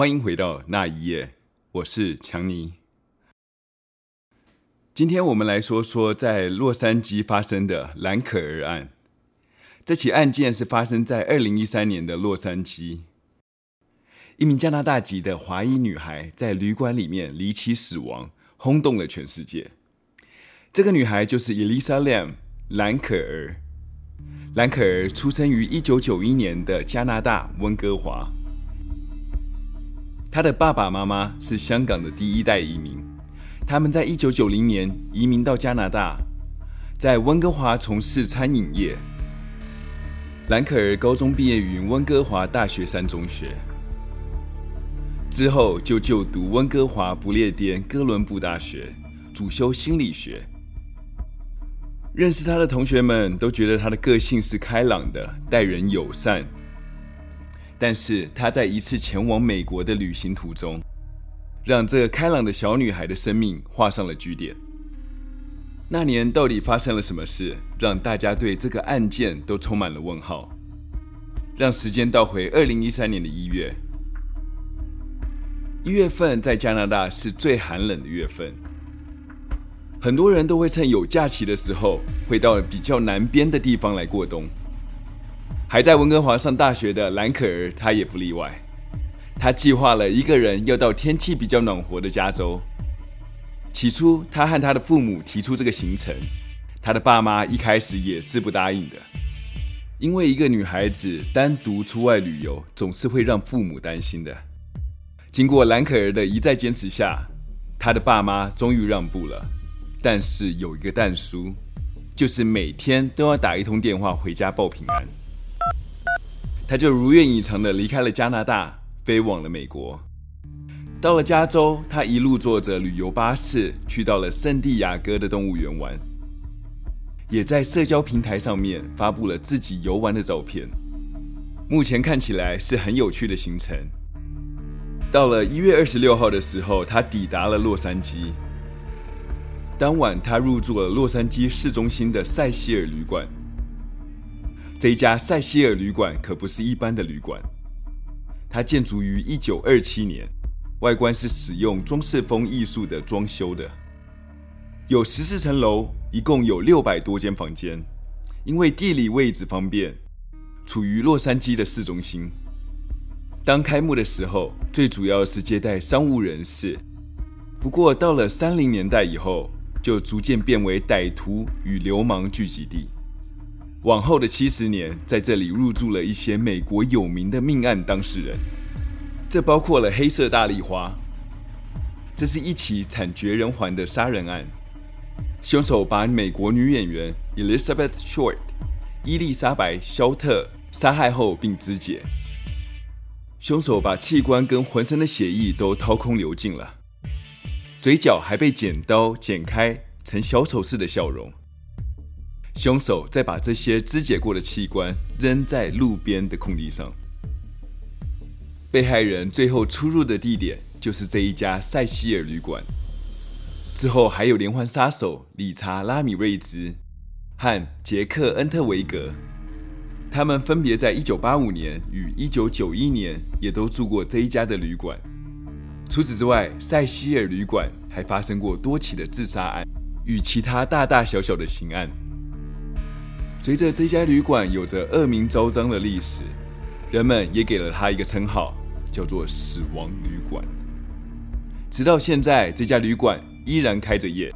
欢迎回到那一夜，我是强尼。今天我们来说说在洛杉矶发生的兰可儿案。这起案件是发生在二零一三年的洛杉矶，一名加拿大籍的华裔女孩在旅馆里面离奇死亡，轰动了全世界。这个女孩就是 Elisa Lam 兰可儿。兰可儿出生于一九九一年的加拿大温哥华，他的爸爸妈妈是香港的第一代移民。他们在一九九零年移民到加拿大，在温哥华从事餐饮业。兰可儿高中毕业于温哥华大学山中学，之后就就读温哥华不列颠哥伦布大学，主修心理学。认识他的同学们都觉得他的个性是开朗的，待人友善。但是他在一次前往美国的旅行途中，让这个开朗的小女孩的生命画上了句点。那年到底发生了什么事，让大家对这个案件都充满了问号？让时间倒回二零一三年的一月，一月份在加拿大是最寒冷的月份，很多人都会趁有假期的时候，会到比较南边的地方来过冬。还在温哥华上大学的兰可儿，她也不例外。她计划了一个人要到天气比较暖和的加州。起初，她和她的父母提出这个行程，她的爸妈一开始也是不答应的，因为一个女孩子单独出外旅游，总是会让父母担心的。经过兰可儿的一再坚持下，她的爸妈终于让步了。但是有一个但书，就是每天都要打一通电话回家报平安。他就如愿以偿的离开了加拿大。飞往了美国，到了加州，他一路坐着旅游巴士去到了圣地亚哥的动物园玩，也在社交平台上面发布了自己游玩的照片。目前看起来是很有趣的行程。到了一月二十六号的时候，他抵达了洛杉矶。当晚，他入住了洛杉矶市中心的塞西尔旅馆。这一家塞西尔旅馆可不是一般的旅馆。它建筑于一九二七年，外观是使用装饰风艺术的装修的，有十四层楼，一共有六百多间房间。因为地理位置方便，处于洛杉矶的市中心。当开幕的时候，最主要是接待商务人士。不过到了三零年代以后，就逐渐变为歹徒与流氓聚集地。往后的七十年，在这里入住了一些美国有名的命案当事人，这包括了黑色大丽花，这是一起惨绝人寰的杀人案，凶手把美国女演员 Elizabeth Short 伊丽莎白·肖特杀害后并肢解，凶手把器官跟浑身的血液都掏空流尽了，嘴角还被剪刀剪开成小丑式的笑容。凶手再把这些肢解过的器官扔在路边的空地上。被害人最后出入的地点就是这一家塞西尔旅馆。之后还有连环杀手理查·拉米瑞兹和杰克·恩特维格，他们分别在一九八五年与一九九一年也都住过这一家的旅馆。除此之外，塞西尔旅馆还发生过多起的自杀案与其他大大小小的刑案。随着这家旅馆有着恶名昭彰的历史，人们也给了它一个称号，叫做“死亡旅馆”。直到现在，这家旅馆依然开着业，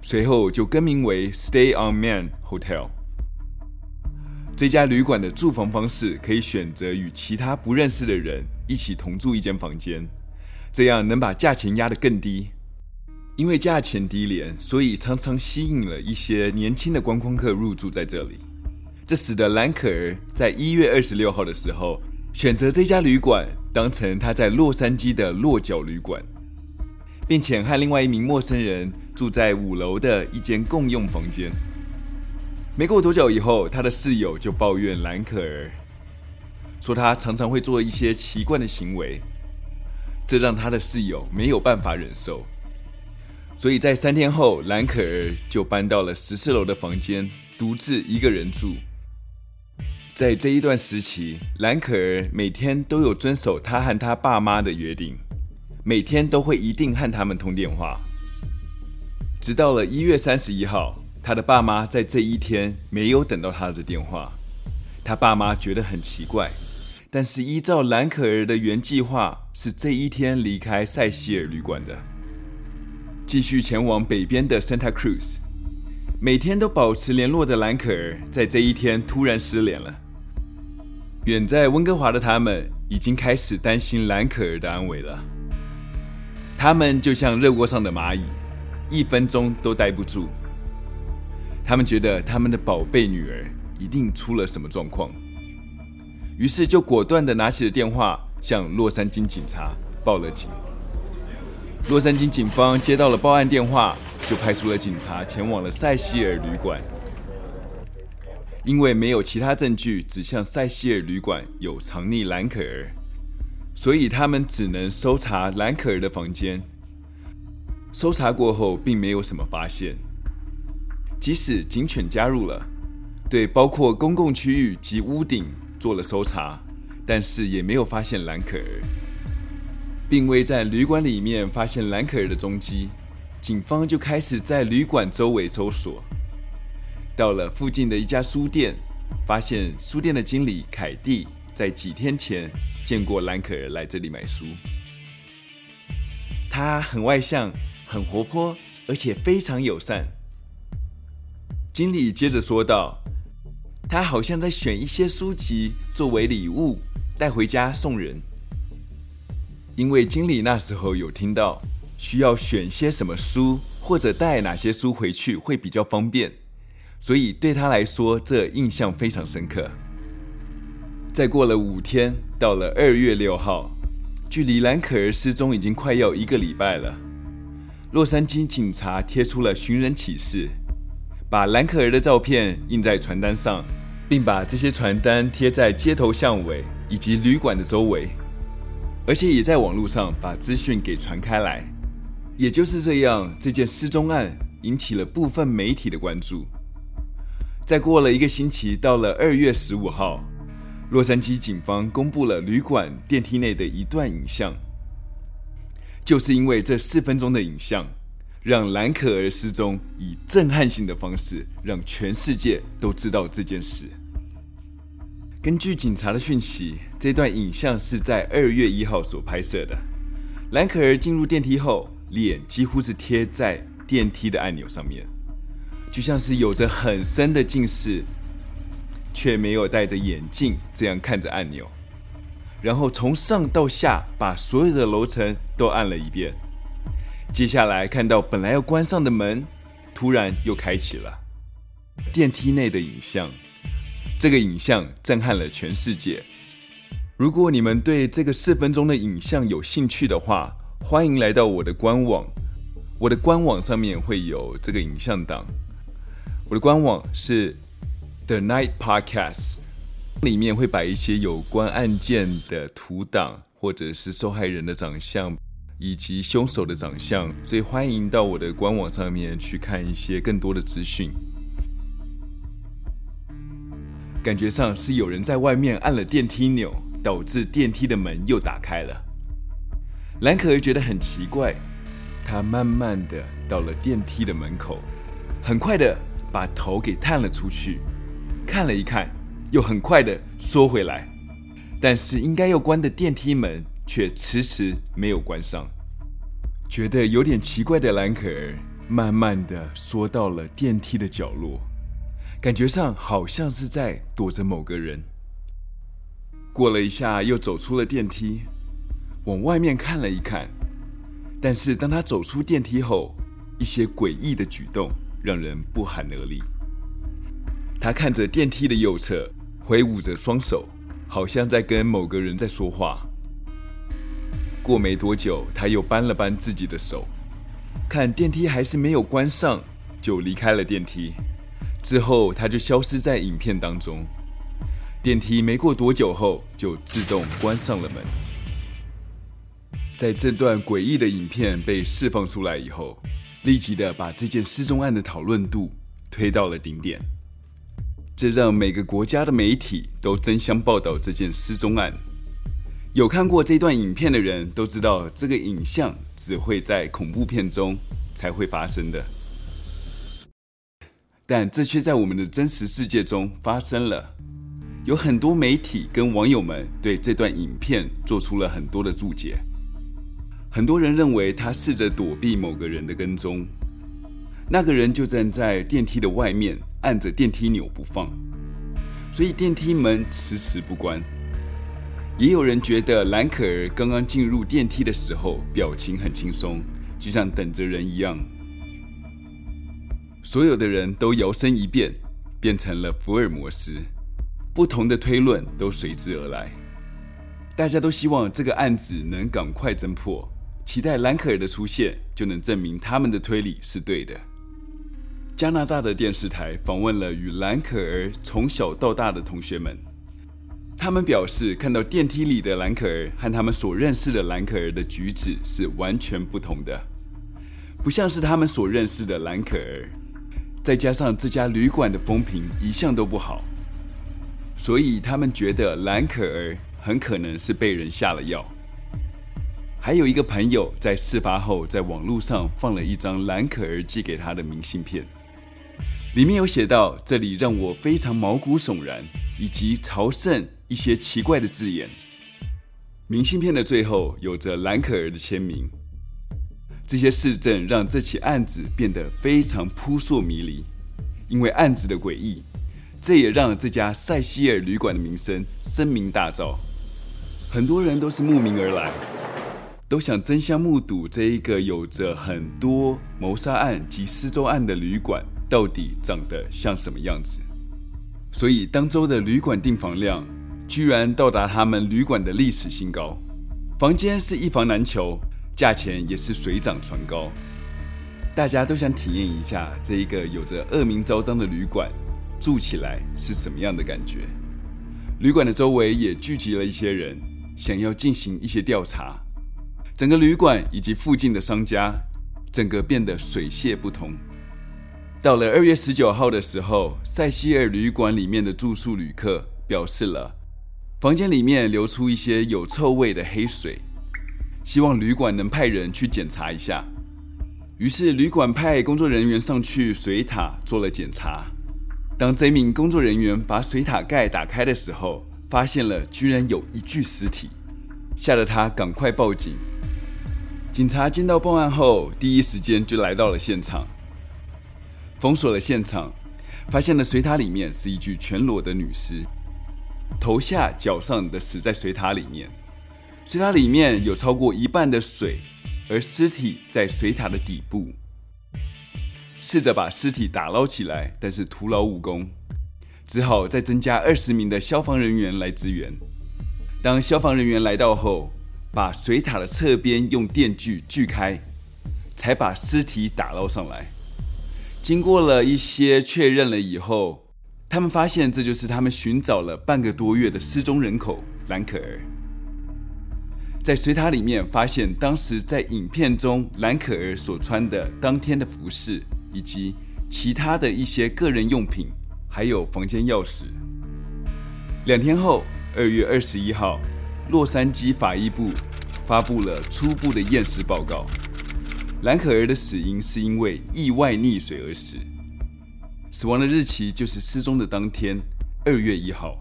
随后就更名为 Stay on Man Hotel。这家旅馆的住房方式可以选择与其他不认识的人一起同住一间房间，这样能把价钱压得更低。因为价钱低廉，所以常常吸引了一些年轻的观光客入住在这里。这使得兰可儿在一月二十六号的时候，选择这家旅馆当成他在洛杉矶的落脚旅馆，并且和另外一名陌生人住在五楼的一间共用房间。没过多久以后，他的室友就抱怨兰可儿，说他常常会做一些奇怪的行为，这让他的室友没有办法忍受。所以在三天后，兰可儿就搬到了十四楼的房间，独自一个人住。在这一段时期，兰可儿每天都有遵守他和他爸妈的约定，每天都会一定和他们通电话。直到了一月三十一号，他的爸妈在这一天没有等到他的电话，他爸妈觉得很奇怪。但是依照兰可儿的原计划，是这一天离开塞西尔旅馆的，继续前往北边的 Santa Cruz。每天都保持联络的兰可儿，在这一天突然失联了。远在温哥华的他们已经开始担心兰可儿的安危了。他们就像热锅上的蚂蚁，一分钟都待不住。他们觉得他们的宝贝女儿一定出了什么状况，于是就果断地拿起了电话，向洛杉矶警察报了警。洛杉矶警方接到了报案电话。就派出了警察前往了塞西尔旅馆，因为没有其他证据指向塞西尔旅馆有藏匿兰可儿，所以他们只能搜查兰可儿的房间。搜查过后，并没有什么发现。即使警犬加入了，对包括公共区域及屋顶做了搜查，但是也没有发现兰可儿，并未在旅馆里面发现兰可儿的踪迹。警方就开始在旅馆周围搜索，到了附近的一家书店，发现书店的经理凯蒂在几天前见过兰可儿来这里买书。她很外向，很活泼，而且非常友善。经理接着说道：“她好像在选一些书籍作为礼物带回家送人，因为经理那时候有听到。”需要选些什么书，或者带哪些书回去会比较方便，所以对他来说，这印象非常深刻。再过了五天，到了二月六号，距离兰可儿失踪已经快要一个礼拜了。洛杉矶警察贴出了寻人启事，把兰可儿的照片印在传单上，并把这些传单贴在街头巷尾以及旅馆的周围，而且也在网络上把资讯给传开来。也就是这样，这件失踪案引起了部分媒体的关注。再过了一个星期，到了二月十五号，洛杉矶警方公布了旅馆电梯内的一段影像。就是因为这四分钟的影像，让兰可儿失踪以震撼性的方式让全世界都知道这件事。根据警察的讯息，这段影像是在二月一号所拍摄的。蓝可儿进入电梯后。脸几乎是贴在电梯的按钮上面，就像是有着很深的近视，却没有戴着眼镜这样看着按钮，然后从上到下把所有的楼层都按了一遍。接下来看到本来要关上的门，突然又开启了。电梯内的影像，这个影像震撼了全世界。如果你们对这个四分钟的影像有兴趣的话，欢迎来到我的官网，我的官网上面会有这个影像档。我的官网是 The Night Podcast，里面会摆一些有关案件的图档，或者是受害人的长相以及凶手的长相，所以欢迎到我的官网上面去看一些更多的资讯。感觉上是有人在外面按了电梯钮，导致电梯的门又打开了。兰可儿觉得很奇怪，她慢慢的到了电梯的门口，很快的把头给探了出去，看了一看，又很快的缩回来，但是应该要关的电梯门却迟迟没有关上。觉得有点奇怪的兰可儿，慢慢的缩到了电梯的角落，感觉上好像是在躲着某个人。过了一下，又走出了电梯。往外面看了一看，但是当他走出电梯后，一些诡异的举动让人不寒而栗。他看着电梯的右侧，挥舞着双手，好像在跟某个人在说话。过没多久，他又扳了扳自己的手，看电梯还是没有关上，就离开了电梯。之后，他就消失在影片当中。电梯没过多久后，就自动关上了门。在这段诡异的影片被释放出来以后，立即的把这件失踪案的讨论度推到了顶点。这让每个国家的媒体都争相报道这件失踪案。有看过这段影片的人都知道，这个影像只会在恐怖片中才会发生的，但这却在我们的真实世界中发生了。有很多媒体跟网友们对这段影片做出了很多的注解。很多人认为他试着躲避某个人的跟踪，那个人就站在电梯的外面，按着电梯钮不放，所以电梯门迟迟不关。也有人觉得兰可儿刚刚进入电梯的时候，表情很轻松，就像等着人一样。所有的人都摇身一变，变成了福尔摩斯，不同的推论都随之而来。大家都希望这个案子能赶快侦破，期待兰可儿的出现就能证明他们的推理是对的。加拿大的电视台访问了与兰可儿从小到大的同学们。他们表示，看到电梯里的兰可儿和他们所认识的兰可儿的举止是完全不同的，不像是他们所认识的兰可儿。再加上这家旅馆的风评一向都不好，所以他们觉得兰可儿很可能是被人下了药。还有一个朋友在事发后在网络上放了一张兰可儿寄给他的明信片，里面有写到：“这里让我非常毛骨悚然，以及朝圣。”一些奇怪的字眼，明信片的最后有着兰可儿的签名。这些事证让这起案子变得非常扑朔迷离。因为案子的诡异，这也让这家塞西尔旅馆的名声声名大噪。很多人都是慕名而来，都想争相目睹这一个有着很多谋杀案及失踪案的旅馆到底长得像什么样子。所以当周的旅馆订房量。居然到达他们旅馆的历史新高，房间是一房难求，价钱也是水涨船高。大家都想体验一下这一个有着恶名昭彰的旅馆住起来是什么样的感觉。旅馆的周围也聚集了一些人，想要进行一些调查。整个旅馆以及附近的商家，整个变得水泄不通。到了二月十九号的时候，塞西尔旅馆里面的住宿旅客表示了。房间里面流出一些有臭味的黑水，希望旅馆能派人去检查一下。于是旅馆派工作人员上去水塔做了检查。当这名工作人员把水塔盖打开的时候，发现了居然有一具尸体，吓得他赶快报警。警察接到报案后，第一时间就来到了现场，封锁了现场，发现了水塔里面是一具全裸的女尸。头下脚上的死在水塔里面，水塔里面有超过一半的水，而尸体在水塔的底部。试着把尸体打捞起来，但是徒劳无功，只好再增加二十名的消防人员来支援。当消防人员来到后，把水塔的侧边用电锯锯开，才把尸体打捞上来。经过了一些确认了以后。他们发现，这就是他们寻找了半个多月的失踪人口兰可儿。在水塔里面发现当时在影片中蓝可儿所穿的当天的服饰，以及其他的一些个人用品，还有房间钥匙。两天后，二月二十一号，洛杉矶法医部发布了初步的验尸报告，蓝可儿的死因是因为意外溺水而死。死亡的日期就是失踪的当天，二月一号。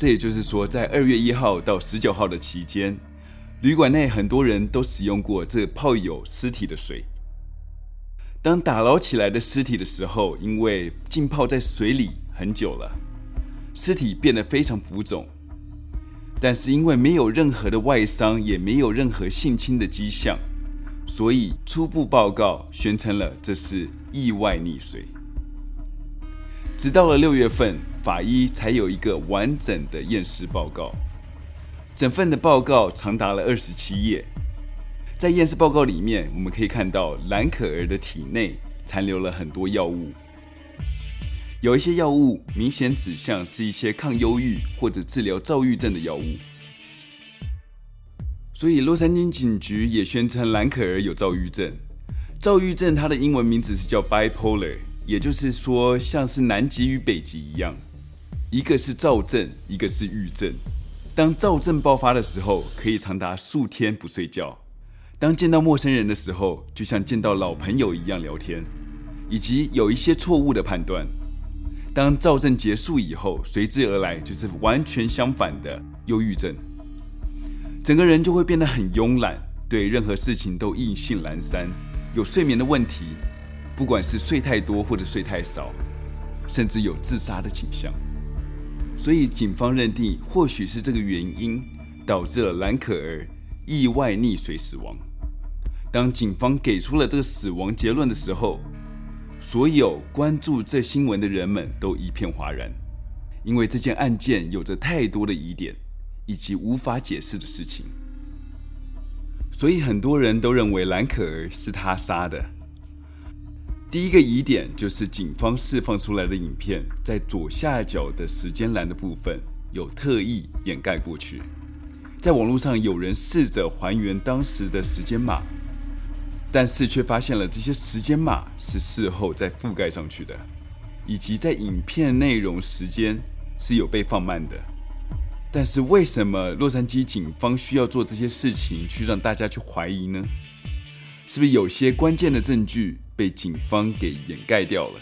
这也就是说，在二月一号到十九号的期间，旅馆内很多人都使用过这泡有尸体的水。当打捞起来的尸体的时候，因为浸泡在水里很久了，尸体变得非常浮肿。但是因为没有任何的外伤，也没有任何性侵的迹象，所以初步报告宣称了这是意外溺水。直到了六月份，法医才有一个完整的验尸报告。整份的报告长达了二十七页。在验尸报告里面，我们可以看到兰可儿的体内残留了很多药物，有一些药物明显指向是一些抗忧郁或者治疗躁郁症的药物。所以洛杉矶警局也宣称兰可儿有躁郁症。躁郁症它的英文名字是叫 bipolar。也就是说，像是南极与北极一样，一个是躁症，一个是郁症。当躁症爆发的时候，可以长达数天不睡觉；当见到陌生人的时候，就像见到老朋友一样聊天，以及有一些错误的判断。当躁症结束以后，随之而来就是完全相反的忧郁症，整个人就会变得很慵懒，对任何事情都意兴阑珊，有睡眠的问题，不管是睡太多或者睡太少，甚至有自杀的倾向。所以警方认定，或许是这个原因导致了兰可儿意外溺水死亡。当警方给出了这个死亡结论的时候，所有关注这新闻的人们都一片哗然，因为这件案件有着太多的疑点以及无法解释的事情，所以很多人都认为兰可儿是他杀的。第一个疑点就是警方释放出来的影片，在左下角的时间栏的部分有特意掩盖过去，在网络上有人试着还原当时的时间码。但是却发现了这些时间码是事后再覆盖上去的，以及在影片内容时间是有被放慢的。但是为什么洛杉矶警方需要做这些事情去让大家去怀疑呢？是不是有些关键的证据被警方给掩盖掉了？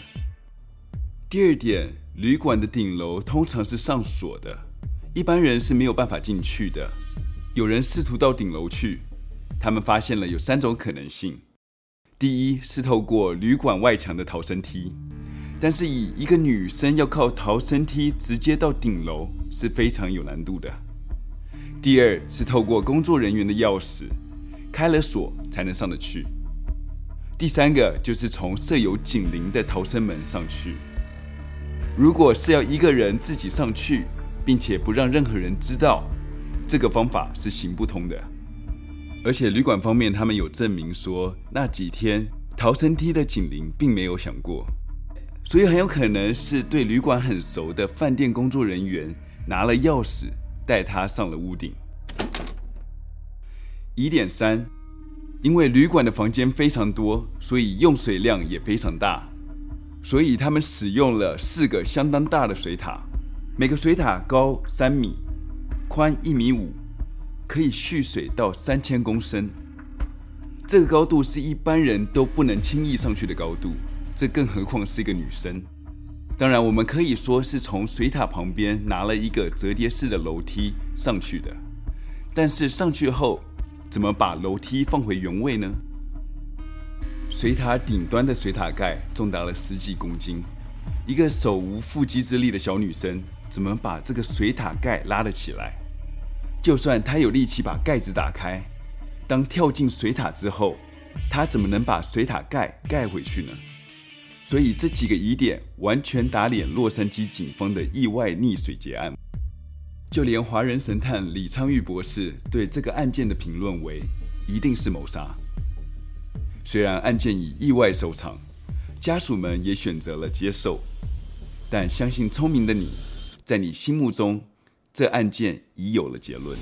第二点，旅馆的顶楼通常是上锁的，一般人是没有办法进去的。有人试图到顶楼去。他们发现了有三种可能性：第一是透过旅馆外墙的逃生梯，但是以一个女生要靠逃生梯直接到顶楼是非常有难度的；第二是透过工作人员的钥匙开了锁才能上得去；第三个就是从设有警铃的逃生门上去。如果是要一个人自己上去，并且不让任何人知道，这个方法是行不通的。而且旅馆方面，他们有证明说，那几天逃生梯的警铃并没有响过，所以很有可能是对旅馆很熟的饭店工作人员拿了钥匙带他上了屋顶。疑点三，因为旅馆的房间非常多，所以用水量也非常大，所以他们使用了四个相当大的水塔，每个水塔高三米，宽一米五。可以蓄水到三千公升，这个高度是一般人都不能轻易上去的高度，这更何况是一个女生。当然，我们可以说是从水塔旁边拿了一个折叠式的楼梯上去的，但是上去后怎么把楼梯放回原位呢？水塔顶端的水塔盖重达了十几公斤，一个手无缚鸡之力的小女生怎么把这个水塔盖拉了起来？就算她有力气把盖子打开，当跳进水塔之后，她怎么能把水塔盖盖回去呢？所以这几个疑点完全打脸洛杉矶警方的意外溺水结案。就连华人神探李昌钰博士对这个案件的评论为：一定是谋杀。虽然案件以意外收场，家属们也选择了接受，但相信聪明的你，在你心目中。这案件已有了结论。